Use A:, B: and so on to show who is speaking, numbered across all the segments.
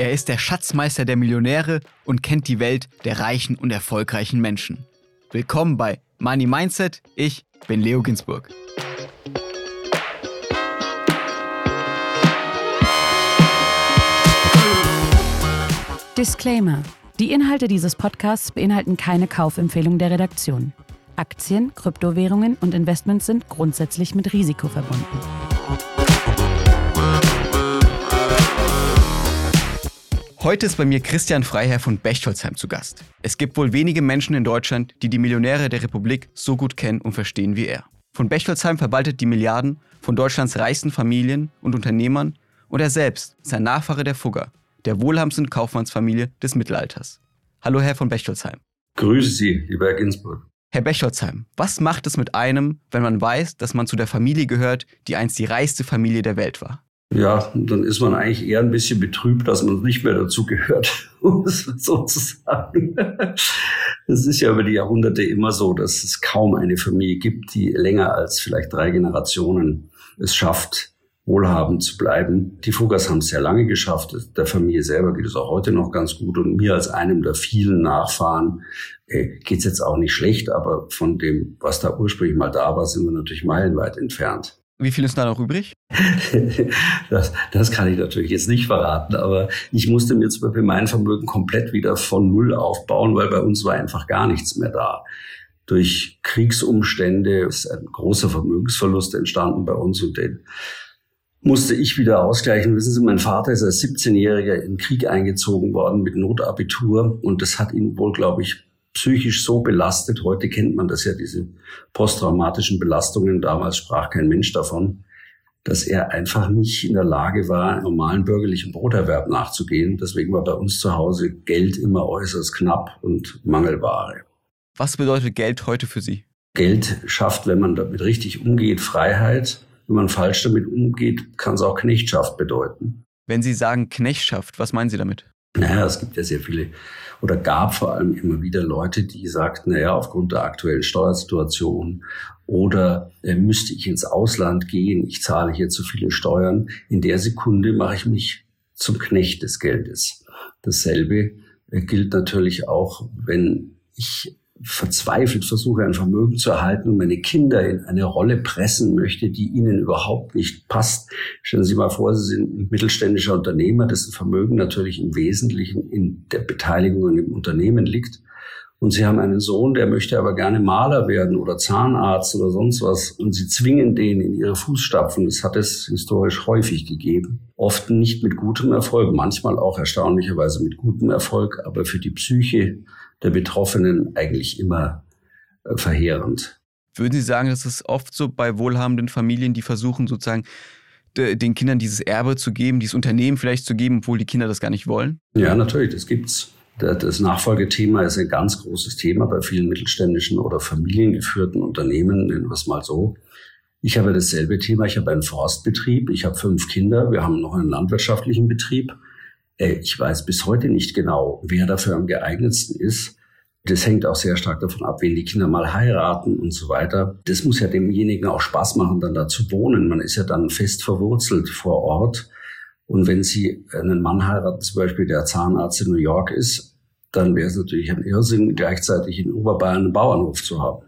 A: Er ist der Schatzmeister der Millionäre und kennt die Welt der reichen und erfolgreichen Menschen. Willkommen bei Money Mindset. Ich bin Leo Ginsburg.
B: Disclaimer. Die Inhalte dieses Podcasts beinhalten keine Kaufempfehlung der Redaktion. Aktien, Kryptowährungen und Investments sind grundsätzlich mit Risiko verbunden.
A: Heute ist bei mir Christian Freiherr von Bechtolzheim zu Gast. Es gibt wohl wenige Menschen in Deutschland, die die Millionäre der Republik so gut kennen und verstehen wie er. Von Bechtolzheim verwaltet die Milliarden von Deutschlands reichsten Familien und Unternehmern und er selbst ist ein Nachfahre der Fugger, der wohlhabendsten Kaufmannsfamilie des Mittelalters. Hallo Herr von Bechtolzheim.
C: Grüße Sie, lieber Herr Ginsburg.
A: Herr Bechtolzheim, was macht es mit einem, wenn man weiß, dass man zu der Familie gehört, die einst die reichste Familie der Welt war?
C: Ja, dann ist man eigentlich eher ein bisschen betrübt, dass man nicht mehr dazu gehört, um es so zu sagen. Es ist ja über die Jahrhunderte immer so, dass es kaum eine Familie gibt, die länger als vielleicht drei Generationen es schafft, wohlhabend zu bleiben. Die Fuggers haben es sehr lange geschafft. Der Familie selber geht es auch heute noch ganz gut. Und mir als einem der vielen Nachfahren äh, geht es jetzt auch nicht schlecht. Aber von dem, was da ursprünglich mal da war, sind wir natürlich meilenweit entfernt.
A: Wie viel ist da noch übrig?
C: das, das kann ich natürlich jetzt nicht verraten, aber ich musste mir zum Beispiel mein Vermögen komplett wieder von Null aufbauen, weil bei uns war einfach gar nichts mehr da. Durch Kriegsumstände ist ein großer Vermögensverlust entstanden bei uns und den musste ich wieder ausgleichen. Wissen Sie, mein Vater ist als 17-Jähriger in den Krieg eingezogen worden mit Notabitur und das hat ihn wohl, glaube ich, psychisch so belastet. Heute kennt man das ja, diese posttraumatischen Belastungen. Damals sprach kein Mensch davon, dass er einfach nicht in der Lage war, normalen bürgerlichen Broterwerb nachzugehen. Deswegen war bei uns zu Hause Geld immer äußerst knapp und Mangelware.
A: Was bedeutet Geld heute für Sie?
C: Geld schafft, wenn man damit richtig umgeht, Freiheit. Wenn man falsch damit umgeht, kann es auch Knechtschaft bedeuten.
A: Wenn Sie sagen Knechtschaft, was meinen Sie damit?
C: Naja, es gibt ja sehr viele oder gab vor allem immer wieder Leute, die sagten, naja, aufgrund der aktuellen Steuersituation oder äh, müsste ich ins Ausland gehen, ich zahle hier zu viele Steuern. In der Sekunde mache ich mich zum Knecht des Geldes. Dasselbe äh, gilt natürlich auch, wenn ich verzweifelt versuche, ein Vermögen zu erhalten und meine Kinder in eine Rolle pressen möchte, die ihnen überhaupt nicht passt. Stellen Sie mal vor, Sie sind ein mittelständischer Unternehmer, dessen Vermögen natürlich im Wesentlichen in der Beteiligung an dem Unternehmen liegt. Und Sie haben einen Sohn, der möchte aber gerne Maler werden oder Zahnarzt oder sonst was. Und Sie zwingen den in ihre Fußstapfen. Das hat es historisch häufig gegeben. Oft nicht mit gutem Erfolg, manchmal auch erstaunlicherweise mit gutem Erfolg. Aber für die Psyche der Betroffenen eigentlich immer äh, verheerend.
A: Würden Sie sagen, dass es oft so bei wohlhabenden Familien, die versuchen sozusagen den Kindern dieses Erbe zu geben, dieses Unternehmen vielleicht zu geben, obwohl die Kinder das gar nicht wollen?
C: Ja, natürlich, das gibt's. Das Nachfolgethema ist ein ganz großes Thema bei vielen mittelständischen oder familiengeführten Unternehmen, nennen wir es mal so. Ich habe dasselbe Thema. Ich habe einen Forstbetrieb, ich habe fünf Kinder, wir haben noch einen landwirtschaftlichen Betrieb. Äh, ich weiß bis heute nicht genau, wer dafür am geeignetsten ist. Das hängt auch sehr stark davon ab, wen die Kinder mal heiraten und so weiter. Das muss ja demjenigen auch Spaß machen, dann da zu wohnen. Man ist ja dann fest verwurzelt vor Ort. Und wenn Sie einen Mann heiraten, zum Beispiel der Zahnarzt in New York ist, dann wäre es natürlich ein Irrsinn, gleichzeitig in Oberbayern einen Bauernhof zu haben.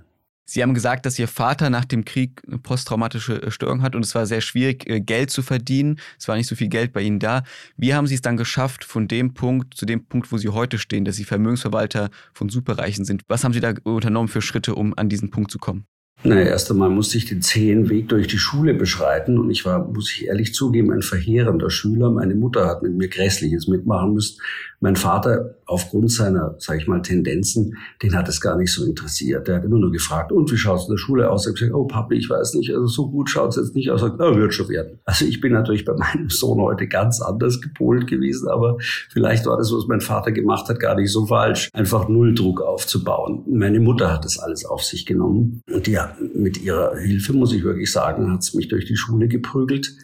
A: Sie haben gesagt, dass Ihr Vater nach dem Krieg eine posttraumatische äh, Störung hat und es war sehr schwierig, äh, Geld zu verdienen. Es war nicht so viel Geld bei Ihnen da. Wie haben Sie es dann geschafft, von dem Punkt zu dem Punkt, wo Sie heute stehen, dass Sie Vermögensverwalter von Superreichen sind? Was haben Sie da unternommen für Schritte, um an diesen Punkt zu kommen?
C: Naja, erst einmal musste ich den zähen Weg durch die Schule beschreiten und ich war, muss ich ehrlich zugeben, ein verheerender Schüler. Meine Mutter hat mit mir Grässliches mitmachen müssen. Mein Vater, aufgrund seiner, sag ich mal, Tendenzen, den hat es gar nicht so interessiert. Der hat immer nur gefragt, und wie schaut es in der Schule aus? Ich habe gesagt, oh Papi, ich weiß nicht, also so gut schaut es jetzt nicht aus. Er na, wird schon werden. Also ich bin natürlich bei meinem Sohn heute ganz anders gepolt gewesen, aber vielleicht war das, was mein Vater gemacht hat, gar nicht so falsch. Einfach Nulldruck aufzubauen. Meine Mutter hat das alles auf sich genommen und die mit ihrer Hilfe, muss ich wirklich sagen, hat es mich durch die Schule geprügelt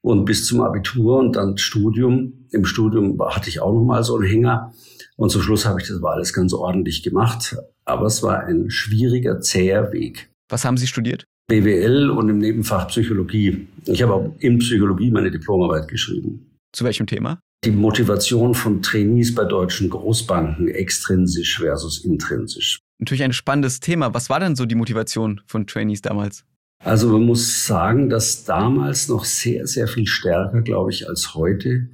C: und bis zum Abitur und dann Studium. Im Studium hatte ich auch noch mal so einen Hänger und zum Schluss habe ich das alles ganz ordentlich gemacht. Aber es war ein schwieriger, zäher Weg.
A: Was haben Sie studiert?
C: BWL und im Nebenfach Psychologie. Ich habe auch in Psychologie meine Diplomarbeit geschrieben.
A: Zu welchem Thema?
C: die Motivation von Trainees bei deutschen Großbanken extrinsisch versus intrinsisch.
A: Natürlich ein spannendes Thema. Was war denn so die Motivation von Trainees damals?
C: Also man muss sagen, dass damals noch sehr, sehr viel stärker, glaube ich, als heute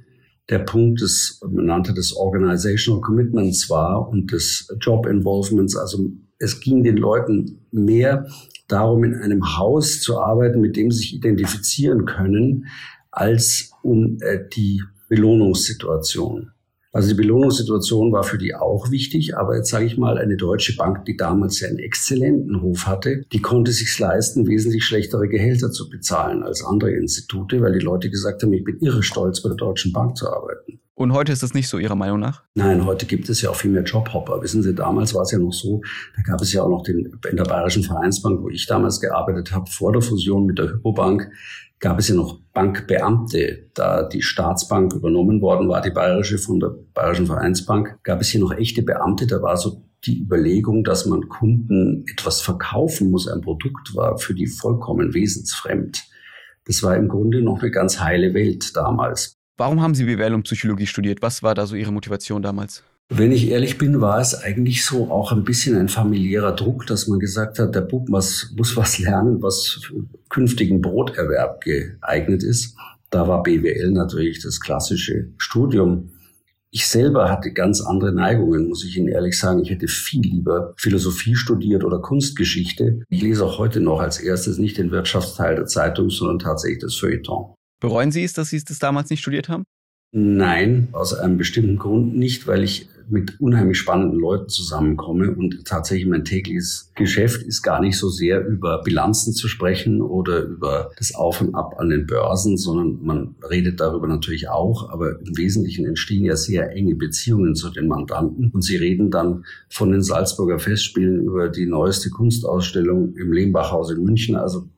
C: der Punkt des, man nannte das Organizational Commitments war und des Job Involvements. Also es ging den Leuten mehr darum, in einem Haus zu arbeiten, mit dem sie sich identifizieren können, als um äh, die Belohnungssituation. Also die Belohnungssituation war für die auch wichtig, aber jetzt sage ich mal, eine deutsche Bank, die damals ja einen exzellenten Ruf hatte, die konnte sich leisten, wesentlich schlechtere Gehälter zu bezahlen als andere Institute, weil die Leute gesagt haben, ich bin irre stolz, bei der Deutschen Bank zu arbeiten.
A: Und heute ist das nicht so Ihrer Meinung nach?
C: Nein, heute gibt es ja auch viel mehr Jobhopper. Wissen Sie, damals war es ja noch so, da gab es ja auch noch den, in der Bayerischen Vereinsbank, wo ich damals gearbeitet habe, vor der Fusion mit der Hypobank, gab es ja noch Bankbeamte. Da die Staatsbank übernommen worden war, die bayerische von der Bayerischen Vereinsbank, gab es hier noch echte Beamte. Da war so die Überlegung, dass man Kunden etwas verkaufen muss, ein Produkt war für die vollkommen wesensfremd. Das war im Grunde noch eine ganz heile Welt damals.
A: Warum haben Sie BWL und Psychologie studiert? Was war da so Ihre Motivation damals?
C: Wenn ich ehrlich bin, war es eigentlich so auch ein bisschen ein familiärer Druck, dass man gesagt hat, der Bub muss, muss was lernen, was für künftigen Broterwerb geeignet ist. Da war BWL natürlich das klassische Studium. Ich selber hatte ganz andere Neigungen, muss ich Ihnen ehrlich sagen. Ich hätte viel lieber Philosophie studiert oder Kunstgeschichte. Ich lese auch heute noch als erstes nicht den Wirtschaftsteil der Zeitung, sondern tatsächlich das Feuilleton.
A: Bereuen Sie es, dass Sie das damals nicht studiert haben?
C: Nein, aus einem bestimmten Grund nicht, weil ich mit unheimlich spannenden Leuten zusammenkomme und tatsächlich mein tägliches Geschäft ist gar nicht so sehr über Bilanzen zu sprechen oder über das Auf und Ab an den Börsen, sondern man redet darüber natürlich auch, aber im Wesentlichen entstehen ja sehr enge Beziehungen zu den Mandanten und sie reden dann von den Salzburger Festspielen über die neueste Kunstausstellung im Lehmbachhaus in München, also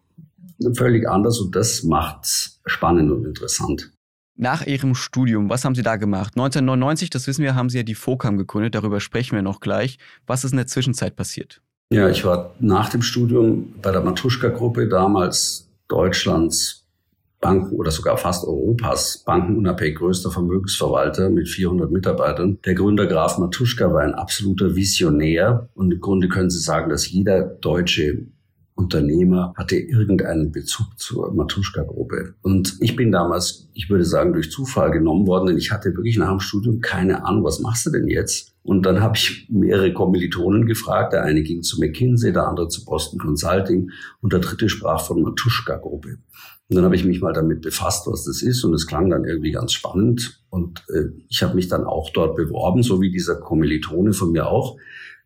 C: völlig anders und das macht's spannend und interessant.
A: Nach Ihrem Studium, was haben Sie da gemacht? 1999, das wissen wir, haben Sie ja die FOCAM gegründet, darüber sprechen wir noch gleich. Was ist in der Zwischenzeit passiert?
C: Ja, ich war nach dem Studium bei der Matuschka-Gruppe, damals Deutschlands Banken oder sogar fast Europas bankenunabhängig größter Vermögensverwalter mit 400 Mitarbeitern. Der Gründer Graf Matuschka war ein absoluter Visionär und im Grunde können Sie sagen, dass jeder deutsche Unternehmer hatte irgendeinen Bezug zur Matuschka-Gruppe. Und ich bin damals, ich würde sagen, durch Zufall genommen worden, denn ich hatte wirklich nach dem Studium keine Ahnung, was machst du denn jetzt? Und dann habe ich mehrere Kommilitonen gefragt. Der eine ging zu McKinsey, der andere zu Boston Consulting und der dritte sprach von Matuschka-Gruppe. Und dann habe ich mich mal damit befasst, was das ist. Und es klang dann irgendwie ganz spannend. Und äh, ich habe mich dann auch dort beworben, so wie dieser Kommilitone von mir auch.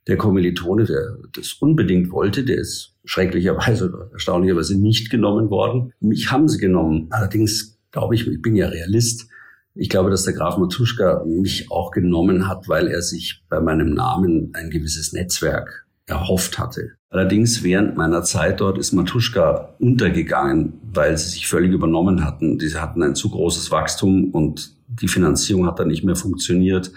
C: Der Kommilitone, der das unbedingt wollte, der ist schrecklicherweise oder erstaunlicherweise nicht genommen worden. Mich haben sie genommen. Allerdings glaube ich, ich bin ja Realist. Ich glaube, dass der Graf Matuschka mich auch genommen hat, weil er sich bei meinem Namen ein gewisses Netzwerk erhofft hatte. Allerdings während meiner Zeit dort ist Matuschka untergegangen, weil sie sich völlig übernommen hatten. Diese hatten ein zu großes Wachstum und die Finanzierung hat dann nicht mehr funktioniert.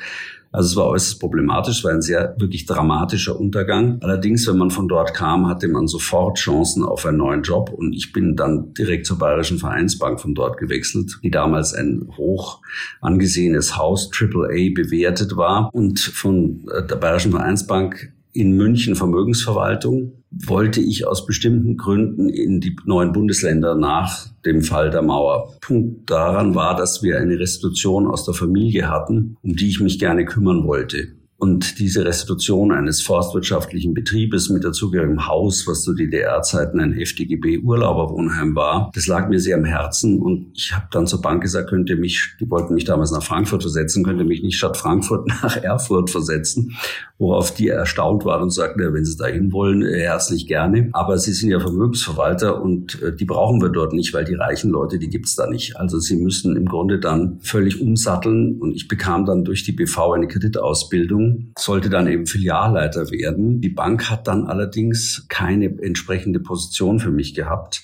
C: Also es war äußerst problematisch, es war ein sehr wirklich dramatischer Untergang. Allerdings, wenn man von dort kam, hatte man sofort Chancen auf einen neuen Job und ich bin dann direkt zur Bayerischen Vereinsbank von dort gewechselt, die damals ein hoch angesehenes Haus AAA bewertet war und von äh, der Bayerischen Vereinsbank in München Vermögensverwaltung wollte ich aus bestimmten Gründen in die neuen Bundesländer nach dem Fall der Mauer. Punkt daran war, dass wir eine Restitution aus der Familie hatten, um die ich mich gerne kümmern wollte. Und diese Restitution eines forstwirtschaftlichen Betriebes mit dazugehörigem Haus, was zu DDR-Zeiten ein FDGB-Urlauberwohnheim war, das lag mir sehr am Herzen. Und ich habe dann zur Bank gesagt, könnte mich, die wollten mich damals nach Frankfurt versetzen, könnte mich nicht statt Frankfurt nach Erfurt versetzen. Worauf die erstaunt waren und sagten, ja, wenn Sie dahin wollen, äh, herzlich gerne. Aber Sie sind ja Vermögensverwalter und äh, die brauchen wir dort nicht, weil die reichen Leute, die gibt's da nicht. Also Sie müssen im Grunde dann völlig umsatteln. Und ich bekam dann durch die BV eine Kreditausbildung sollte dann eben Filialleiter werden. Die Bank hat dann allerdings keine entsprechende Position für mich gehabt.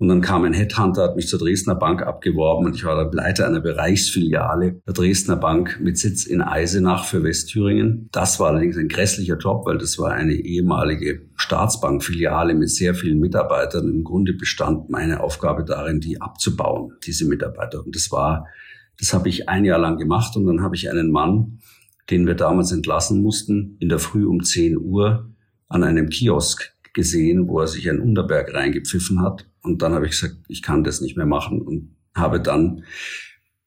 C: Und dann kam ein Headhunter, hat mich zur Dresdner Bank abgeworben und ich war dann Leiter einer Bereichsfiliale der Dresdner Bank mit Sitz in Eisenach für Westthüringen. Das war allerdings ein grässlicher Job, weil das war eine ehemalige Staatsbankfiliale mit sehr vielen Mitarbeitern. Im Grunde bestand meine Aufgabe darin, die abzubauen, diese Mitarbeiter. Und das war Das habe ich ein Jahr lang gemacht und dann habe ich einen Mann, den wir damals entlassen mussten, in der Früh um 10 Uhr an einem Kiosk gesehen, wo er sich ein Unterberg reingepfiffen hat. Und dann habe ich gesagt, ich kann das nicht mehr machen und habe dann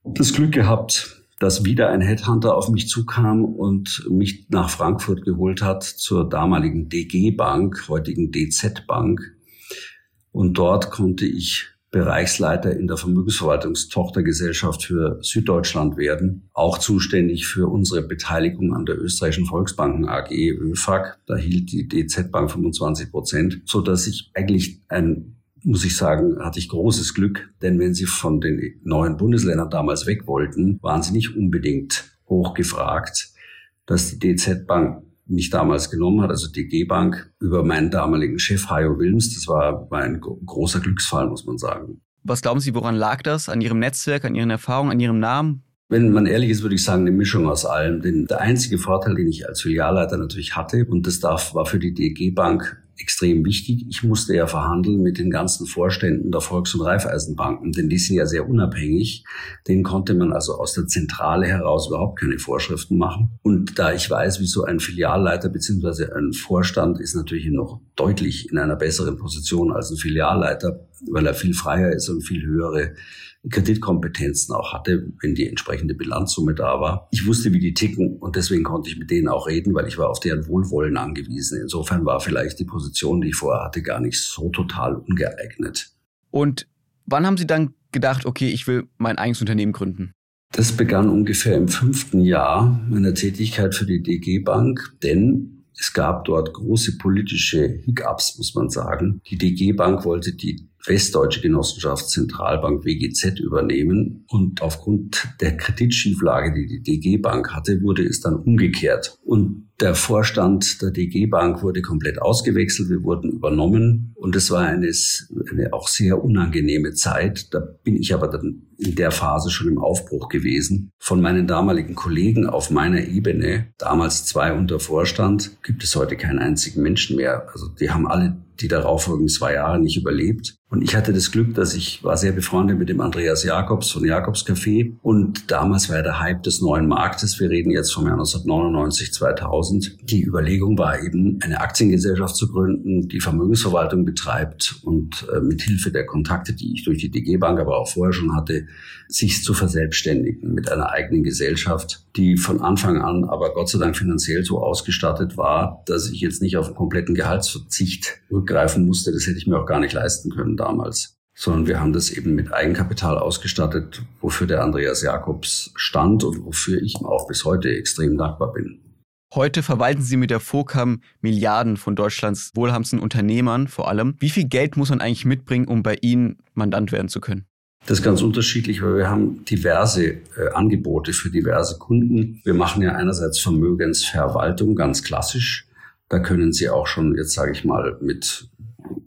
C: das Glück gehabt, dass wieder ein Headhunter auf mich zukam und mich nach Frankfurt geholt hat zur damaligen DG Bank, heutigen DZ Bank. Und dort konnte ich Bereichsleiter in der Vermögensverwaltungstochtergesellschaft für Süddeutschland werden, auch zuständig für unsere Beteiligung an der österreichischen Volksbanken AG ÖFAG. Da hielt die DZ Bank 25 Prozent, so dass ich eigentlich ein muss ich sagen, hatte ich großes Glück, denn wenn sie von den neuen Bundesländern damals weg wollten, waren sie nicht unbedingt hochgefragt, dass die DZ Bank mich damals genommen hat, also die G-Bank, über meinen damaligen Chef Hajo Wilms. Das war, war ein großer Glücksfall, muss man sagen.
A: Was glauben Sie, woran lag das? An Ihrem Netzwerk, an Ihren Erfahrungen, an Ihrem Namen?
C: Wenn man ehrlich ist, würde ich sagen, eine Mischung aus allem. Denn der einzige Vorteil, den ich als Filialleiter natürlich hatte, und das darf, war für die DG Bank extrem wichtig. Ich musste ja verhandeln mit den ganzen Vorständen der Volks- und Raiffeisenbanken, denn die sind ja sehr unabhängig. Denen konnte man also aus der Zentrale heraus überhaupt keine Vorschriften machen. Und da ich weiß, wie so ein Filialleiter beziehungsweise ein Vorstand ist natürlich noch deutlich in einer besseren Position als ein Filialleiter, weil er viel freier ist und viel höhere Kreditkompetenzen auch hatte, wenn die entsprechende Bilanzsumme da war. Ich wusste, wie die ticken und deswegen konnte ich mit denen auch reden, weil ich war auf deren Wohlwollen angewiesen. Insofern war vielleicht die Position, die ich vorher hatte, gar nicht so total ungeeignet.
A: Und wann haben Sie dann gedacht, okay, ich will mein eigenes Unternehmen gründen?
C: Das begann ungefähr im fünften Jahr meiner Tätigkeit für die DG Bank, denn es gab dort große politische Hiccups, muss man sagen. Die DG Bank wollte die Westdeutsche Genossenschaft Zentralbank WGZ übernehmen. Und aufgrund der Kreditschieflage, die die DG Bank hatte, wurde es dann umgekehrt. Und der Vorstand der DG Bank wurde komplett ausgewechselt. Wir wurden übernommen. Und es war eine, eine auch sehr unangenehme Zeit. Da bin ich aber dann in der Phase schon im Aufbruch gewesen. Von meinen damaligen Kollegen auf meiner Ebene, damals zwei unter Vorstand, gibt es heute keinen einzigen Menschen mehr. Also die haben alle die darauffolgenden zwei Jahre nicht überlebt. Und ich hatte das Glück, dass ich war sehr befreundet mit dem Andreas Jakobs von Jakobs Café. Und damals war der Hype des neuen Marktes. Wir reden jetzt vom Jahr 1999, 2000. Die Überlegung war eben, eine Aktiengesellschaft zu gründen, die Vermögensverwaltung betreibt und äh, mit Hilfe der Kontakte, die ich durch die DG Bank, aber auch vorher schon hatte, sich zu verselbstständigen mit einer eigenen Gesellschaft, die von Anfang an aber Gott sei Dank finanziell so ausgestattet war, dass ich jetzt nicht auf einen kompletten Gehaltsverzicht rückgreifen musste. Das hätte ich mir auch gar nicht leisten können damals. Sondern wir haben das eben mit Eigenkapital ausgestattet, wofür der Andreas Jakobs stand und wofür ich ihm auch bis heute extrem dankbar bin.
A: Heute verwalten Sie mit der FOCAM Milliarden von Deutschlands wohlhabendsten Unternehmern vor allem. Wie viel Geld muss man eigentlich mitbringen, um bei Ihnen Mandant werden zu können?
C: Das ist ganz unterschiedlich, weil wir haben diverse äh, Angebote für diverse Kunden. Wir machen ja einerseits Vermögensverwaltung ganz klassisch. Da können Sie auch schon, jetzt sage ich mal, mit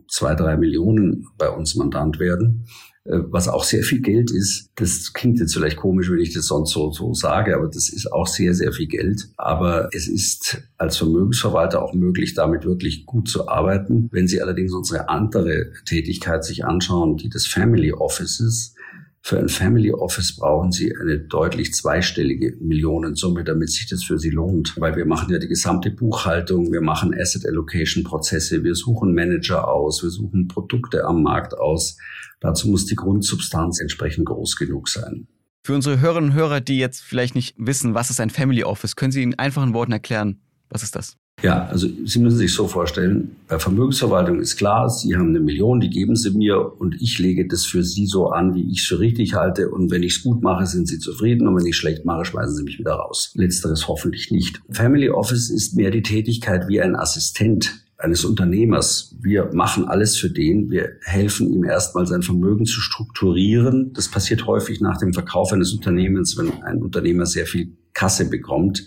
C: zwei, drei Millionen bei uns Mandant werden. Äh, was auch sehr viel Geld ist. Das klingt jetzt vielleicht komisch, wenn ich das sonst so, so sage, aber das ist auch sehr, sehr viel Geld. Aber es ist als Vermögensverwalter auch möglich, damit wirklich gut zu arbeiten. Wenn Sie allerdings unsere andere Tätigkeit sich anschauen, die des Family Offices, für ein Family Office brauchen Sie eine deutlich zweistellige Millionensumme, damit sich das für Sie lohnt. Weil wir machen ja die gesamte Buchhaltung, wir machen Asset Allocation Prozesse, wir suchen Manager aus, wir suchen Produkte am Markt aus. Dazu muss die Grundsubstanz entsprechend groß genug sein.
A: Für unsere Hörerinnen und Hörer, die jetzt vielleicht nicht wissen, was ist ein Family Office, können Sie in einfachen Worten erklären, was ist das?
C: Ja, also Sie müssen sich so vorstellen, bei Vermögensverwaltung ist klar, Sie haben eine Million, die geben Sie mir und ich lege das für Sie so an, wie ich es für richtig halte. Und wenn ich es gut mache, sind Sie zufrieden und wenn ich es schlecht mache, schmeißen Sie mich wieder raus. Letzteres hoffentlich nicht. Family Office ist mehr die Tätigkeit wie ein Assistent eines Unternehmers. Wir machen alles für den. Wir helfen ihm erstmal sein Vermögen zu strukturieren. Das passiert häufig nach dem Verkauf eines Unternehmens, wenn ein Unternehmer sehr viel Kasse bekommt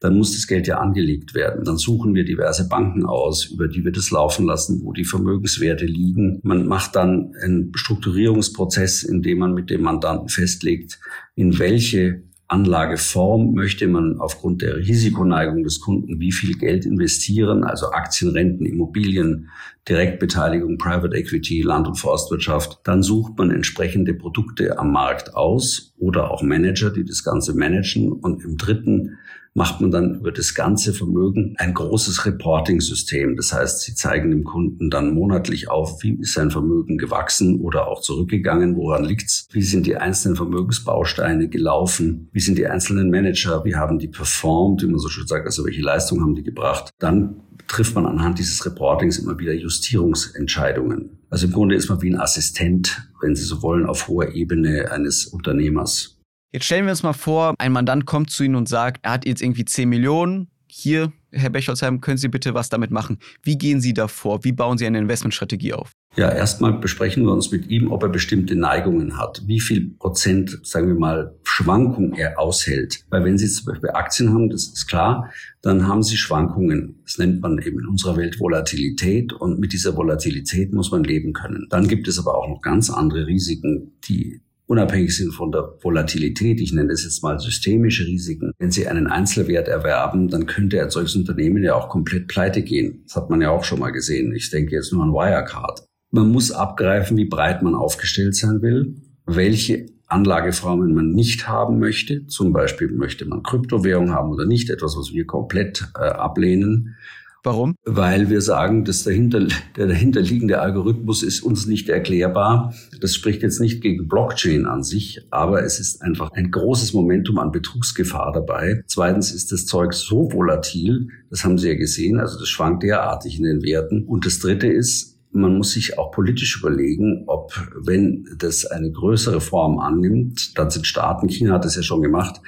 C: dann muss das Geld ja angelegt werden. Dann suchen wir diverse Banken aus, über die wir das laufen lassen, wo die Vermögenswerte liegen. Man macht dann einen Strukturierungsprozess, in dem man mit dem Mandanten festlegt, in welche Anlageform möchte man aufgrund der Risikoneigung des Kunden wie viel Geld investieren, also Aktien, Renten, Immobilien, Direktbeteiligung, Private Equity, Land- und Forstwirtschaft. Dann sucht man entsprechende Produkte am Markt aus oder auch Manager, die das Ganze managen. Und im dritten macht man dann über das ganze Vermögen ein großes Reporting-System. Das heißt, Sie zeigen dem Kunden dann monatlich auf, wie ist sein Vermögen gewachsen oder auch zurückgegangen, woran liegt's, wie sind die einzelnen Vermögensbausteine gelaufen, wie sind die einzelnen Manager, wie haben die performt, wie man so schön sagt, also welche Leistung haben die gebracht. Dann trifft man anhand dieses Reportings immer wieder Justierungsentscheidungen. Also im Grunde ist man wie ein Assistent, wenn Sie so wollen, auf hoher Ebene eines Unternehmers.
A: Jetzt stellen wir uns mal vor, ein Mandant kommt zu Ihnen und sagt, er hat jetzt irgendwie 10 Millionen. Hier, Herr Becholzheim, können Sie bitte was damit machen? Wie gehen Sie da vor? Wie bauen Sie eine Investmentstrategie auf?
C: Ja, erstmal besprechen wir uns mit ihm, ob er bestimmte Neigungen hat, wie viel Prozent, sagen wir mal, Schwankung er aushält. Weil wenn Sie zum Beispiel Aktien haben, das ist klar, dann haben Sie Schwankungen. Das nennt man eben in unserer Welt Volatilität und mit dieser Volatilität muss man leben können. Dann gibt es aber auch noch ganz andere Risiken, die unabhängig sind von der Volatilität. Ich nenne das jetzt mal systemische Risiken. Wenn Sie einen Einzelwert erwerben, dann könnte ein solches Unternehmen ja auch komplett pleite gehen. Das hat man ja auch schon mal gesehen. Ich denke jetzt nur an Wirecard. Man muss abgreifen, wie breit man aufgestellt sein will, welche Anlageformen man nicht haben möchte. Zum Beispiel möchte man Kryptowährung haben oder nicht, etwas, was wir komplett äh, ablehnen.
A: Warum?
C: Weil wir sagen, dass dahinter, der dahinterliegende Algorithmus ist uns nicht erklärbar. Das spricht jetzt nicht gegen Blockchain an sich, aber es ist einfach ein großes Momentum an Betrugsgefahr dabei. Zweitens ist das Zeug so volatil, das haben Sie ja gesehen, also das schwankt derartig in den Werten. Und das Dritte ist, man muss sich auch politisch überlegen, ob, wenn das eine größere Form annimmt, dann sind Staaten, China hat das ja schon gemacht,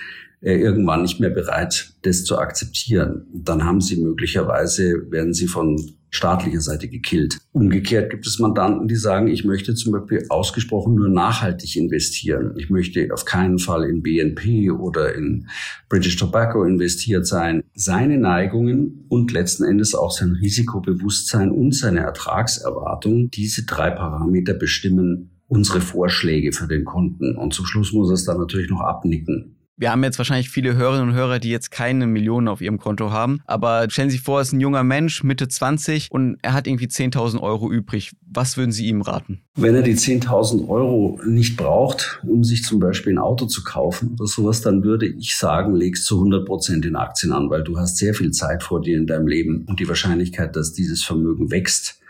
C: irgendwann nicht mehr bereit, das zu akzeptieren. Dann haben sie möglicherweise, werden sie von staatlicher Seite gekillt. Umgekehrt gibt es Mandanten, die sagen, ich möchte zum Beispiel ausgesprochen nur nachhaltig investieren. Ich möchte auf keinen Fall in BNP oder in British Tobacco investiert sein. Seine Neigungen und letzten Endes auch sein Risikobewusstsein und seine Ertragserwartung, diese drei Parameter bestimmen unsere Vorschläge für den Kunden. Und zum Schluss muss er es dann natürlich noch abnicken.
A: Wir haben jetzt wahrscheinlich viele Hörerinnen und Hörer, die jetzt keine Millionen auf ihrem Konto haben. Aber stellen Sie sich vor, es ist ein junger Mensch, Mitte 20 und er hat irgendwie 10.000 Euro übrig. Was würden Sie ihm raten?
C: Wenn er die 10.000 Euro nicht braucht, um sich zum Beispiel ein Auto zu kaufen oder sowas, dann würde ich sagen, legst zu 100 Prozent in Aktien an, weil du hast sehr viel Zeit vor dir in deinem Leben und die Wahrscheinlichkeit, dass dieses Vermögen wächst,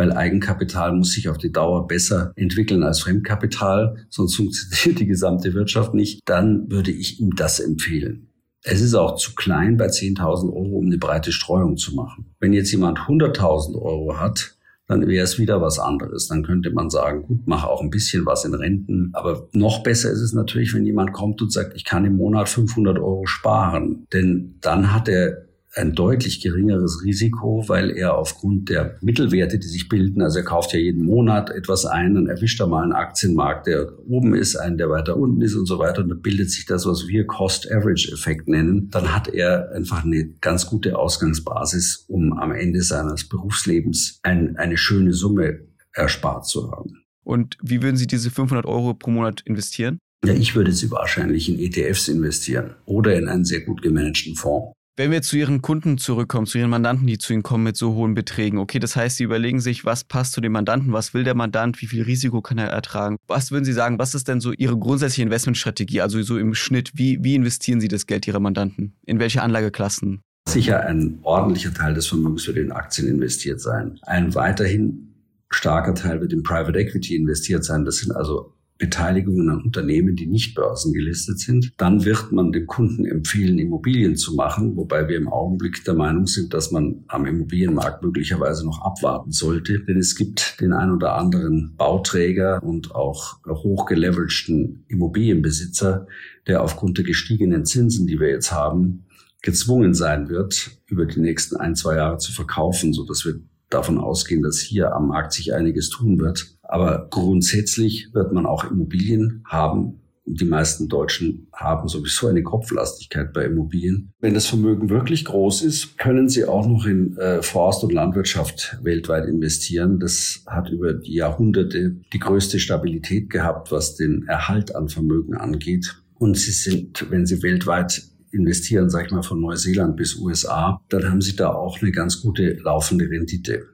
C: weil Eigenkapital muss sich auf die Dauer besser entwickeln als Fremdkapital, sonst funktioniert die gesamte Wirtschaft nicht, dann würde ich ihm das empfehlen. Es ist auch zu klein bei 10.000 Euro, um eine breite Streuung zu machen. Wenn jetzt jemand 100.000 Euro hat, dann wäre es wieder was anderes. Dann könnte man sagen, gut, mach auch ein bisschen was in Renten. Aber noch besser ist es natürlich, wenn jemand kommt und sagt, ich kann im Monat 500 Euro sparen. Denn dann hat er ein deutlich geringeres Risiko, weil er aufgrund der Mittelwerte, die sich bilden, also er kauft ja jeden Monat etwas ein, dann erwischt er mal einen Aktienmarkt, der oben ist, einen, der weiter unten ist und so weiter, und dann bildet sich das, was wir Cost-Average-Effekt nennen. Dann hat er einfach eine ganz gute Ausgangsbasis, um am Ende seines Berufslebens ein, eine schöne Summe erspart zu haben.
A: Und wie würden Sie diese 500 Euro pro Monat investieren?
C: Ja, ich würde sie wahrscheinlich in ETFs investieren oder in einen sehr gut gemanagten Fonds.
A: Wenn wir zu Ihren Kunden zurückkommen, zu Ihren Mandanten, die zu Ihnen kommen mit so hohen Beträgen, okay, das heißt, Sie überlegen sich, was passt zu dem Mandanten, was will der Mandant, wie viel Risiko kann er ertragen? Was würden Sie sagen, was ist denn so Ihre grundsätzliche Investmentstrategie, also so im Schnitt, wie, wie investieren Sie das Geld Ihrer Mandanten? In welche Anlageklassen?
C: Sicher ein ordentlicher Teil des Vermögens wird in Aktien investiert sein. Ein weiterhin starker Teil wird in Private Equity investiert sein. Das sind also Beteiligungen an Unternehmen, die nicht börsengelistet sind. Dann wird man dem Kunden empfehlen, Immobilien zu machen, wobei wir im Augenblick der Meinung sind, dass man am Immobilienmarkt möglicherweise noch abwarten sollte. Denn es gibt den ein oder anderen Bauträger und auch hochgeleveragten Immobilienbesitzer, der aufgrund der gestiegenen Zinsen, die wir jetzt haben, gezwungen sein wird, über die nächsten ein, zwei Jahre zu verkaufen, so dass wir davon ausgehen, dass hier am Markt sich einiges tun wird. Aber grundsätzlich wird man auch Immobilien haben. Die meisten Deutschen haben sowieso eine Kopflastigkeit bei Immobilien. Wenn das Vermögen wirklich groß ist, können sie auch noch in äh, Forst und Landwirtschaft weltweit investieren. Das hat über die Jahrhunderte die größte Stabilität gehabt, was den Erhalt an Vermögen angeht. und sie sind, wenn sie weltweit investieren, sag ich mal, von Neuseeland bis USA, dann haben sie da auch eine ganz gute laufende Rendite.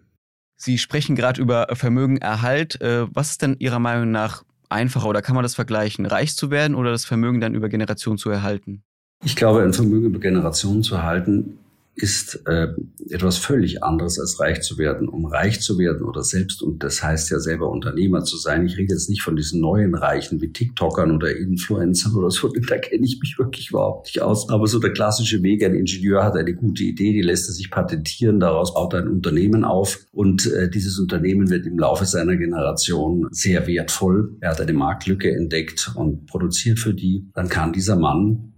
A: Sie sprechen gerade über Vermögenerhalt. Äh, was ist denn Ihrer Meinung nach einfacher oder kann man das vergleichen, reich zu werden oder das Vermögen dann über Generationen zu erhalten?
C: Ich glaube, ein Vermögen über Generationen zu erhalten ist äh, etwas völlig anderes als reich zu werden. Um reich zu werden oder selbst, und das heißt ja selber Unternehmer zu sein, ich rede jetzt nicht von diesen neuen Reichen wie TikTokern oder Influencern oder so, da kenne ich mich wirklich überhaupt nicht aus. Aber so der klassische Weg, ein Ingenieur hat eine gute Idee, die lässt er sich patentieren, daraus baut er ein Unternehmen auf und äh, dieses Unternehmen wird im Laufe seiner Generation sehr wertvoll. Er hat eine Marktlücke entdeckt und produziert für die. Dann kann dieser Mann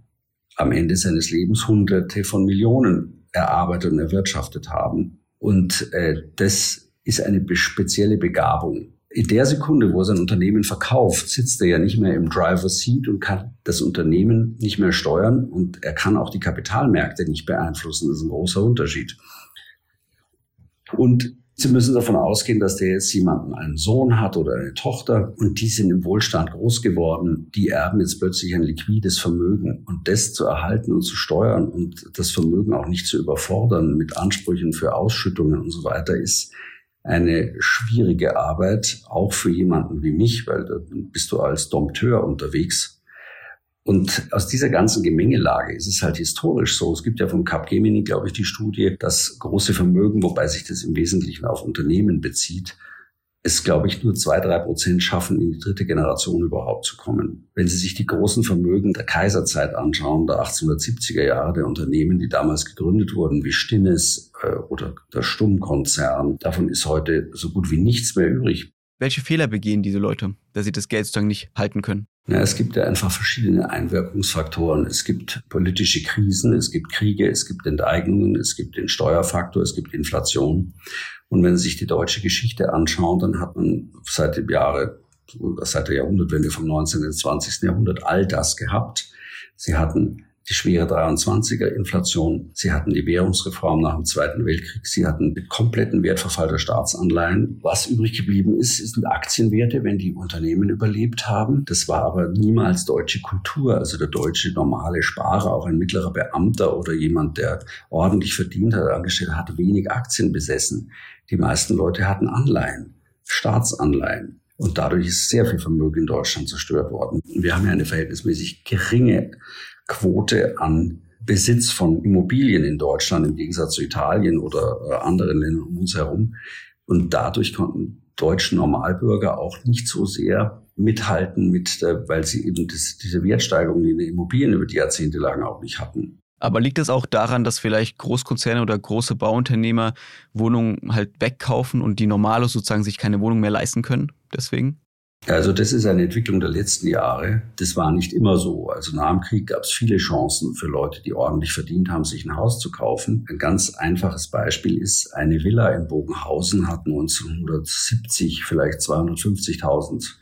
C: am Ende seines Lebens Hunderte von Millionen erarbeitet und erwirtschaftet haben. Und äh, das ist eine spezielle Begabung. In der Sekunde, wo er sein Unternehmen verkauft, sitzt er ja nicht mehr im Driver's Seat und kann das Unternehmen nicht mehr steuern und er kann auch die Kapitalmärkte nicht beeinflussen. Das ist ein großer Unterschied. Und Sie müssen davon ausgehen, dass der jetzt jemanden einen Sohn hat oder eine Tochter und die sind im Wohlstand groß geworden. Die erben jetzt plötzlich ein liquides Vermögen und das zu erhalten und zu steuern und das Vermögen auch nicht zu überfordern mit Ansprüchen für Ausschüttungen und so weiter ist eine schwierige Arbeit, auch für jemanden wie mich, weil da bist du als Dompteur unterwegs und aus dieser ganzen Gemengelage ist es halt historisch so. Es gibt ja von Capgemini, glaube ich, die Studie, dass große Vermögen, wobei sich das im Wesentlichen auf Unternehmen bezieht, es, glaube ich, nur zwei, drei Prozent schaffen, in die dritte Generation überhaupt zu kommen. Wenn Sie sich die großen Vermögen der Kaiserzeit anschauen, der 1870er Jahre der Unternehmen, die damals gegründet wurden, wie Stinnes äh, oder der Stummkonzern, davon ist heute so gut wie nichts mehr übrig.
A: Welche Fehler begehen diese Leute, dass sie das Geld sozusagen nicht halten können?
C: Ja, es gibt ja einfach verschiedene Einwirkungsfaktoren. Es gibt politische Krisen, es gibt Kriege, es gibt Enteignungen, es gibt den Steuerfaktor, es gibt Inflation. Und wenn Sie sich die deutsche Geschichte anschauen, dann hat man seit dem Jahre, seit der Jahrhundertwende vom 19. ins 20. Jahrhundert all das gehabt. Sie hatten die schwere 23er Inflation. Sie hatten die Währungsreform nach dem Zweiten Weltkrieg. Sie hatten den kompletten Wertverfall der Staatsanleihen. Was übrig geblieben ist, sind Aktienwerte, wenn die Unternehmen überlebt haben. Das war aber niemals deutsche Kultur. Also der deutsche normale Sparer, auch ein mittlerer Beamter oder jemand, der ordentlich verdient hat, angestellt hat, wenig Aktien besessen. Die meisten Leute hatten Anleihen, Staatsanleihen. Und dadurch ist sehr viel Vermögen in Deutschland zerstört worden. Wir haben ja eine verhältnismäßig geringe Quote an Besitz von Immobilien in Deutschland im Gegensatz zu Italien oder äh, anderen Ländern um uns herum. Und dadurch konnten deutsche Normalbürger auch nicht so sehr mithalten mit, weil sie eben das, diese Wertsteigerung in den Immobilien über die Jahrzehnte lang auch nicht hatten.
A: Aber liegt es auch daran, dass vielleicht Großkonzerne oder große Bauunternehmer Wohnungen halt wegkaufen und die Normale sozusagen sich keine Wohnung mehr leisten können? Deswegen?
C: Also das ist eine Entwicklung der letzten Jahre. Das war nicht immer so. Also nach dem Krieg gab es viele Chancen für Leute, die ordentlich verdient haben, sich ein Haus zu kaufen. Ein ganz einfaches Beispiel ist, eine Villa in Bogenhausen hat 1970 vielleicht 250.000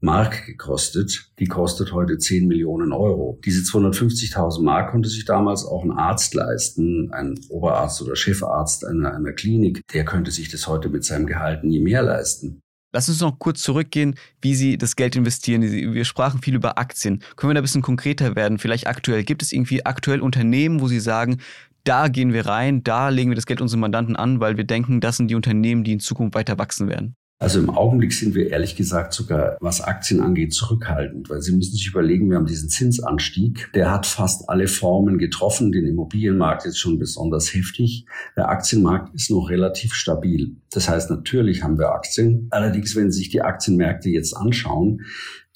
C: Mark gekostet. Die kostet heute 10 Millionen Euro. Diese 250.000 Mark konnte sich damals auch ein Arzt leisten, ein Oberarzt oder Chefarzt einer, einer Klinik. Der könnte sich das heute mit seinem Gehalt nie mehr leisten.
A: Lass uns noch kurz zurückgehen, wie Sie das Geld investieren. Wir sprachen viel über Aktien. Können wir da ein bisschen konkreter werden? Vielleicht aktuell. Gibt es irgendwie aktuell Unternehmen, wo Sie sagen, da gehen wir rein, da legen wir das Geld unseren Mandanten an, weil wir denken, das sind die Unternehmen, die in Zukunft weiter wachsen werden?
C: Also im Augenblick sind wir ehrlich gesagt sogar, was Aktien angeht, zurückhaltend, weil Sie müssen sich überlegen, wir haben diesen Zinsanstieg, der hat fast alle Formen getroffen, den Immobilienmarkt jetzt schon besonders heftig. Der Aktienmarkt ist noch relativ stabil. Das heißt, natürlich haben wir Aktien. Allerdings, wenn Sie sich die Aktienmärkte jetzt anschauen,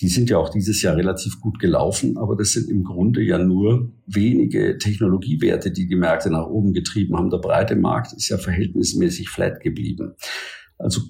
C: die sind ja auch dieses Jahr relativ gut gelaufen, aber das sind im Grunde ja nur wenige Technologiewerte, die die Märkte nach oben getrieben haben. Der breite Markt ist ja verhältnismäßig flat geblieben. Also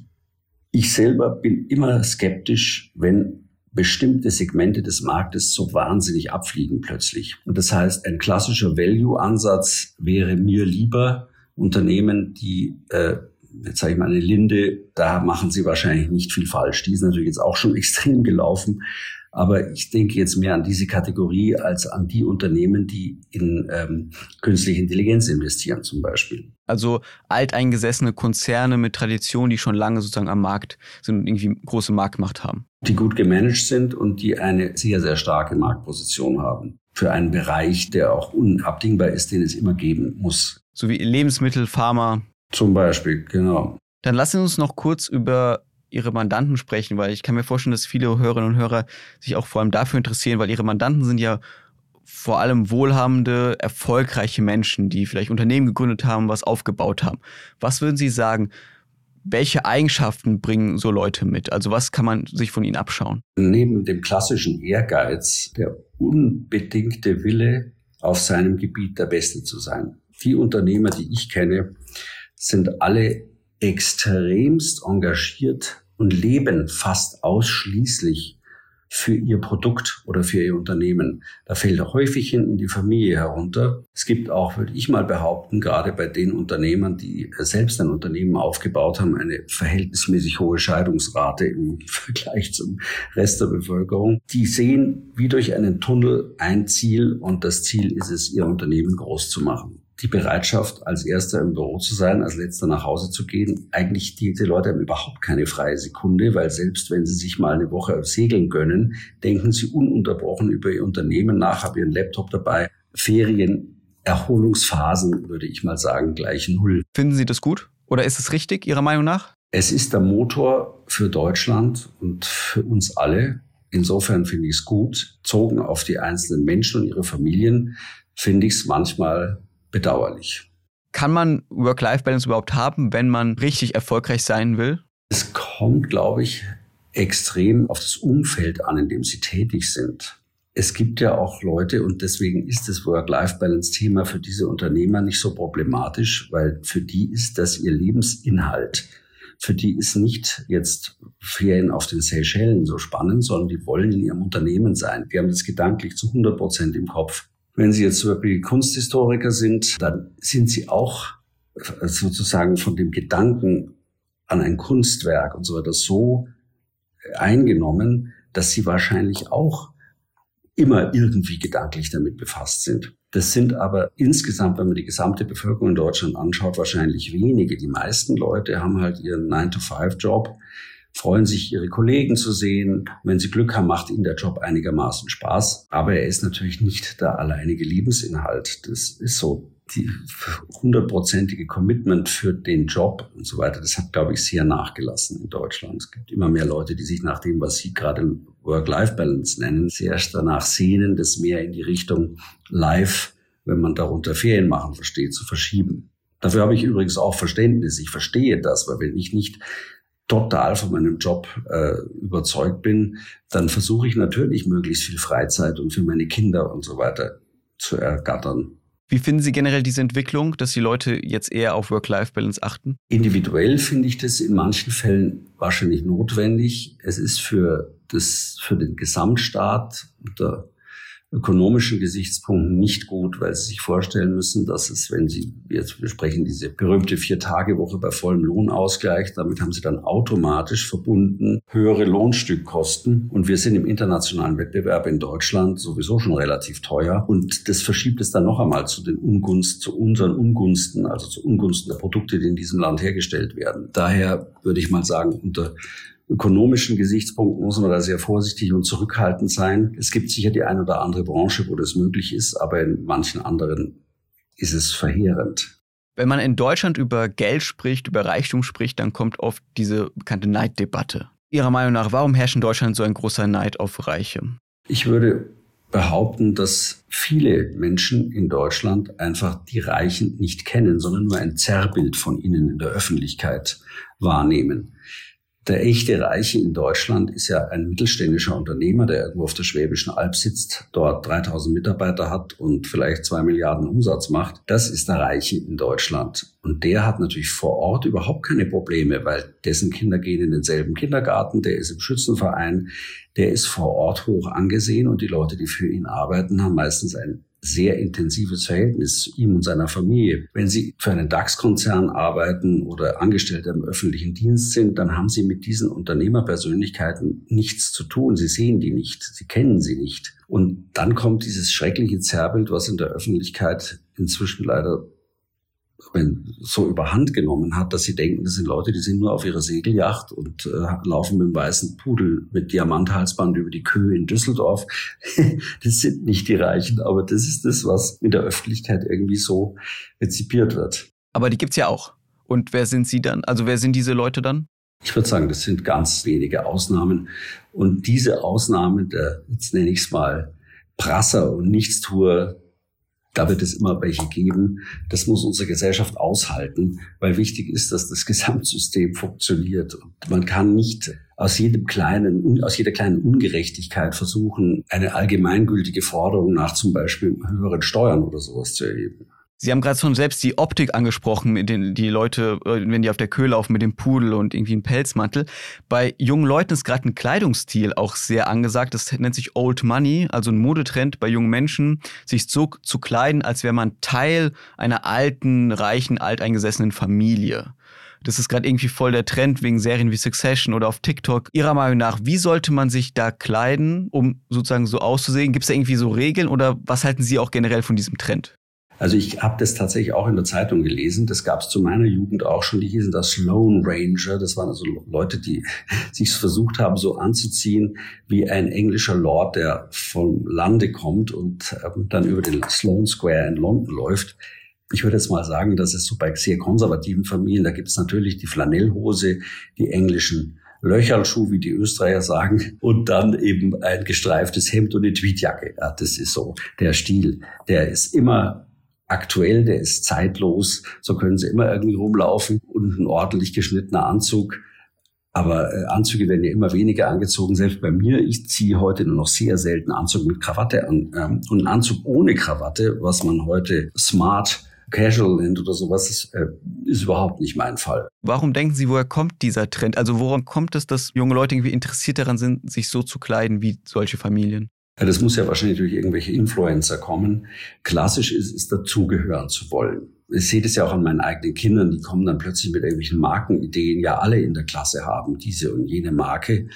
C: ich selber bin immer skeptisch, wenn bestimmte Segmente des Marktes so wahnsinnig abfliegen plötzlich. Und das heißt, ein klassischer Value-Ansatz wäre mir lieber Unternehmen, die, äh, jetzt sage ich mal eine Linde, da machen sie wahrscheinlich nicht viel falsch. Die ist natürlich jetzt auch schon extrem gelaufen. Aber ich denke jetzt mehr an diese Kategorie als an die Unternehmen, die in ähm, künstliche Intelligenz investieren zum Beispiel.
A: Also alteingesessene Konzerne mit Tradition, die schon lange sozusagen am Markt sind und irgendwie große Marktmacht haben.
C: die gut gemanagt sind und die eine sehr, sehr starke Marktposition haben. Für einen Bereich, der auch unabdingbar ist, den es immer geben muss.
A: So wie Lebensmittel, Pharma.
C: Zum Beispiel, genau.
A: Dann lassen Sie uns noch kurz über Ihre Mandanten sprechen, weil ich kann mir vorstellen, dass viele Hörerinnen und Hörer sich auch vor allem dafür interessieren, weil Ihre Mandanten sind ja vor allem wohlhabende, erfolgreiche Menschen, die vielleicht Unternehmen gegründet haben, was aufgebaut haben. Was würden Sie sagen, welche Eigenschaften bringen so Leute mit? Also was kann man sich von ihnen abschauen?
C: Neben dem klassischen Ehrgeiz, der unbedingte Wille, auf seinem Gebiet der Beste zu sein. Die Unternehmer, die ich kenne, sind alle extremst engagiert und leben fast ausschließlich für ihr Produkt oder für ihr Unternehmen. Da fällt häufig in die Familie herunter. Es gibt auch, würde ich mal behaupten, gerade bei den Unternehmern, die selbst ein Unternehmen aufgebaut haben, eine verhältnismäßig hohe Scheidungsrate im Vergleich zum Rest der Bevölkerung. Die sehen wie durch einen Tunnel ein Ziel und das Ziel ist es, ihr Unternehmen groß zu machen die Bereitschaft, als Erster im Büro zu sein, als Letzter nach Hause zu gehen. Eigentlich, diese Leute haben überhaupt keine freie Sekunde, weil selbst wenn sie sich mal eine Woche segeln gönnen, denken sie ununterbrochen über ihr Unternehmen nach, haben ihren Laptop dabei. Ferien, Erholungsphasen, würde ich mal sagen, gleich null.
A: Finden Sie das gut? Oder ist es richtig, Ihrer Meinung nach?
C: Es ist der Motor für Deutschland und für uns alle. Insofern finde ich es gut. Zogen auf die einzelnen Menschen und ihre Familien finde ich es manchmal bedauerlich.
A: Kann man Work-Life-Balance überhaupt haben, wenn man richtig erfolgreich sein will?
C: Es kommt, glaube ich, extrem auf das Umfeld an, in dem sie tätig sind. Es gibt ja auch Leute, und deswegen ist das Work-Life-Balance-Thema für diese Unternehmer nicht so problematisch, weil für die ist das ihr Lebensinhalt. Für die ist nicht jetzt Ferien auf den Seychellen so spannend, sondern die wollen in ihrem Unternehmen sein. Die haben das gedanklich zu 100 Prozent im Kopf. Wenn Sie jetzt zum Beispiel Kunsthistoriker sind, dann sind Sie auch sozusagen von dem Gedanken an ein Kunstwerk und so weiter so eingenommen, dass Sie wahrscheinlich auch immer irgendwie gedanklich damit befasst sind. Das sind aber insgesamt, wenn man die gesamte Bevölkerung in Deutschland anschaut, wahrscheinlich wenige. Die meisten Leute haben halt ihren 9-to-5-Job freuen sich, ihre Kollegen zu sehen. Wenn sie Glück haben, macht ihnen der Job einigermaßen Spaß. Aber er ist natürlich nicht der alleinige Lebensinhalt. Das ist so die hundertprozentige Commitment für den Job und so weiter, das hat, glaube ich, sehr nachgelassen in Deutschland. Es gibt immer mehr Leute, die sich nach dem, was Sie gerade Work-Life-Balance nennen, sehr danach sehnen, das mehr in die Richtung Life, wenn man darunter Ferien machen versteht, zu verschieben. Dafür habe ich übrigens auch Verständnis. Ich verstehe das, weil wenn ich nicht total von meinem Job äh, überzeugt bin, dann versuche ich natürlich möglichst viel Freizeit und für meine Kinder und so weiter zu ergattern.
A: Wie finden Sie generell diese Entwicklung, dass die Leute jetzt eher auf Work-Life-Balance achten?
C: Individuell finde ich das in manchen Fällen wahrscheinlich notwendig. Es ist für, das, für den Gesamtstaat unter ökonomischen Gesichtspunkten nicht gut, weil sie sich vorstellen müssen, dass es, wenn sie, jetzt besprechen diese berühmte Vier-Tage-Woche bei vollem Lohnausgleich, damit haben sie dann automatisch verbunden höhere Lohnstückkosten. Und wir sind im internationalen Wettbewerb in Deutschland sowieso schon relativ teuer. Und das verschiebt es dann noch einmal zu den Ungunsten, zu unseren Ungunsten, also zu Ungunsten der Produkte, die in diesem Land hergestellt werden. Daher würde ich mal sagen, unter ökonomischen Gesichtspunkten muss man da sehr vorsichtig und zurückhaltend sein. Es gibt sicher die eine oder andere Branche, wo das möglich ist, aber in manchen anderen ist es verheerend.
A: Wenn man in Deutschland über Geld spricht, über Reichtum spricht, dann kommt oft diese bekannte Neiddebatte. Ihrer Meinung nach, warum herrscht in Deutschland so ein großer Neid auf Reiche?
C: Ich würde behaupten, dass viele Menschen in Deutschland einfach die Reichen nicht kennen, sondern nur ein Zerrbild von ihnen in der Öffentlichkeit wahrnehmen. Der echte Reiche in Deutschland ist ja ein mittelständischer Unternehmer, der irgendwo auf der Schwäbischen Alb sitzt, dort 3000 Mitarbeiter hat und vielleicht zwei Milliarden Umsatz macht. Das ist der Reiche in Deutschland. Und der hat natürlich vor Ort überhaupt keine Probleme, weil dessen Kinder gehen in denselben Kindergarten, der ist im Schützenverein, der ist vor Ort hoch angesehen und die Leute, die für ihn arbeiten, haben meistens ein sehr intensives Verhältnis zu ihm und seiner Familie. Wenn Sie für einen DAX-Konzern arbeiten oder Angestellte im öffentlichen Dienst sind, dann haben Sie mit diesen Unternehmerpersönlichkeiten nichts zu tun. Sie sehen die nicht, Sie kennen sie nicht. Und dann kommt dieses schreckliche Zerrbild, was in der Öffentlichkeit inzwischen leider so überhand genommen hat, dass sie denken, das sind Leute, die sind nur auf ihrer Segelyacht und äh, laufen mit dem weißen Pudel mit Diamanthalsband über die Köhe in Düsseldorf. das sind nicht die Reichen, aber das ist das, was in der Öffentlichkeit irgendwie so rezipiert wird.
A: Aber die gibt's ja auch. Und wer sind sie dann? Also wer sind diese Leute dann?
C: Ich würde sagen, das sind ganz wenige Ausnahmen. Und diese Ausnahmen, der, jetzt nenne ich es mal, Prasser und Nichtstuer, da wird es immer welche geben. Das muss unsere Gesellschaft aushalten, weil wichtig ist, dass das Gesamtsystem funktioniert. Und man kann nicht aus jedem kleinen, aus jeder kleinen Ungerechtigkeit versuchen, eine allgemeingültige Forderung nach zum Beispiel höheren Steuern oder sowas zu erheben.
A: Sie haben gerade schon selbst die Optik angesprochen, mit den die Leute, äh, wenn die auf der Kühe laufen mit dem Pudel und irgendwie einem Pelzmantel. Bei jungen Leuten ist gerade ein Kleidungsstil auch sehr angesagt. Das nennt sich Old Money, also ein Modetrend bei jungen Menschen, sich so zu kleiden, als wäre man Teil einer alten, reichen, alteingesessenen Familie. Das ist gerade irgendwie voll der Trend wegen Serien wie Succession oder auf TikTok. Ihrer Meinung nach, wie sollte man sich da kleiden, um sozusagen so auszusehen? Gibt es da irgendwie so Regeln oder was halten Sie auch generell von diesem Trend?
C: Also ich habe das tatsächlich auch in der Zeitung gelesen. Das gab es zu meiner Jugend auch schon. Die hießen das Lone Ranger. Das waren also Leute, die sich versucht haben, so anzuziehen wie ein englischer Lord, der vom Lande kommt und ähm, dann über den Sloane Square in London läuft. Ich würde jetzt mal sagen, dass es so bei sehr konservativen Familien, da gibt es natürlich die Flanellhose, die englischen Löcherlschuh, wie die Österreicher sagen, und dann eben ein gestreiftes Hemd und eine Tweetjacke. Ja, das ist so der Stil. Der ist immer aktuell, der ist zeitlos. So können sie immer irgendwie rumlaufen und ein ordentlich geschnittener Anzug. Aber äh, Anzüge werden ja immer weniger angezogen. Selbst bei mir, ich ziehe heute nur noch sehr selten Anzug mit Krawatte an. Ähm, und ein Anzug ohne Krawatte, was man heute smart Casual nennt oder sowas, ist, äh, ist überhaupt nicht mein Fall.
A: Warum denken Sie, woher kommt dieser Trend? Also woran kommt es, dass junge Leute irgendwie interessiert daran sind, sich so zu kleiden wie solche Familien?
C: Das muss ja wahrscheinlich durch irgendwelche Influencer kommen. Klassisch ist es, dazugehören zu wollen. Ich sehe das ja auch an meinen eigenen Kindern, die kommen dann plötzlich mit irgendwelchen Markenideen, ja alle in der Klasse haben diese und jene Marke.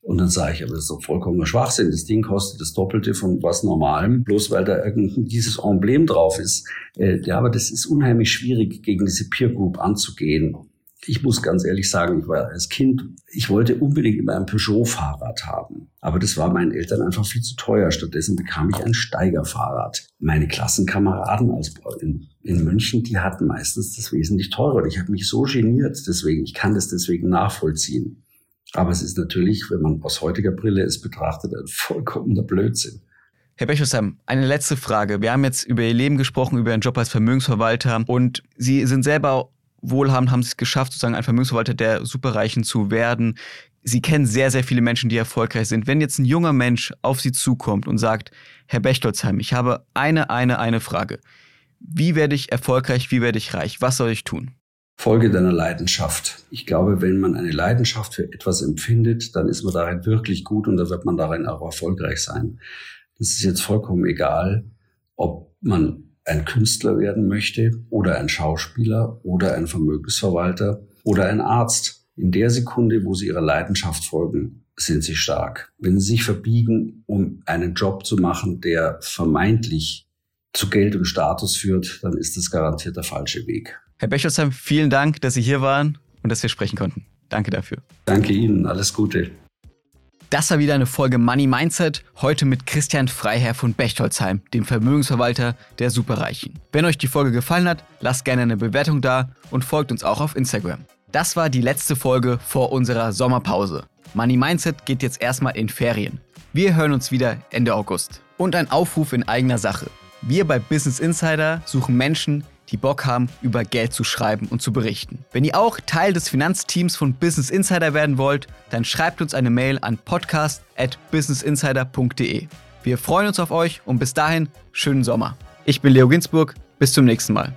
C: Und dann sage ich, aber das ist doch vollkommener Schwachsinn. Das Ding kostet das Doppelte von was Normalem, bloß weil da irgendein dieses Emblem drauf ist. Äh, ja, aber das ist unheimlich schwierig, gegen diese Peer Group anzugehen ich muss ganz ehrlich sagen, ich war als Kind, ich wollte unbedingt immer ein Peugeot-Fahrrad haben. Aber das war meinen Eltern einfach viel zu teuer. Stattdessen bekam ich ein Steigerfahrrad. Meine Klassenkameraden als in, in München, die hatten meistens das wesentlich teurer. Ich habe mich so geniert deswegen. Ich kann das deswegen nachvollziehen. Aber es ist natürlich, wenn man aus heutiger Brille es betrachtet, ein vollkommener Blödsinn.
A: Herr Bechelsheim, eine letzte Frage. Wir haben jetzt über Ihr Leben gesprochen, über Ihren Job als Vermögensverwalter und Sie sind selber wohlhabend, haben es geschafft, sozusagen ein Vermögensverwalter der Superreichen zu werden. Sie kennen sehr, sehr viele Menschen, die erfolgreich sind. Wenn jetzt ein junger Mensch auf Sie zukommt und sagt, Herr Bechtolzheim, ich habe eine, eine, eine Frage. Wie werde ich erfolgreich? Wie werde ich reich? Was soll ich tun?
C: Folge deiner Leidenschaft. Ich glaube, wenn man eine Leidenschaft für etwas empfindet, dann ist man darin wirklich gut und dann wird man darin auch erfolgreich sein. Das ist jetzt vollkommen egal, ob man ein Künstler werden möchte oder ein Schauspieler oder ein Vermögensverwalter oder ein Arzt. In der Sekunde, wo sie ihrer Leidenschaft folgen, sind sie stark. Wenn sie sich verbiegen, um einen Job zu machen, der vermeintlich zu Geld und Status führt, dann ist das garantiert der falsche Weg.
A: Herr Bechelsheim, vielen Dank, dass Sie hier waren und dass wir sprechen konnten. Danke dafür.
C: Danke Ihnen, alles Gute.
A: Das war wieder eine Folge Money Mindset, heute mit Christian Freiherr von Bechtolzheim, dem Vermögensverwalter der Superreichen. Wenn euch die Folge gefallen hat, lasst gerne eine Bewertung da und folgt uns auch auf Instagram. Das war die letzte Folge vor unserer Sommerpause. Money Mindset geht jetzt erstmal in Ferien. Wir hören uns wieder Ende August. Und ein Aufruf in eigener Sache. Wir bei Business Insider suchen Menschen, die Bock haben, über Geld zu schreiben und zu berichten. Wenn ihr auch Teil des Finanzteams von Business Insider werden wollt, dann schreibt uns eine Mail an podcast@businessinsider.de. Wir freuen uns auf euch und bis dahin schönen Sommer. Ich bin Leo Ginsburg, bis zum nächsten Mal.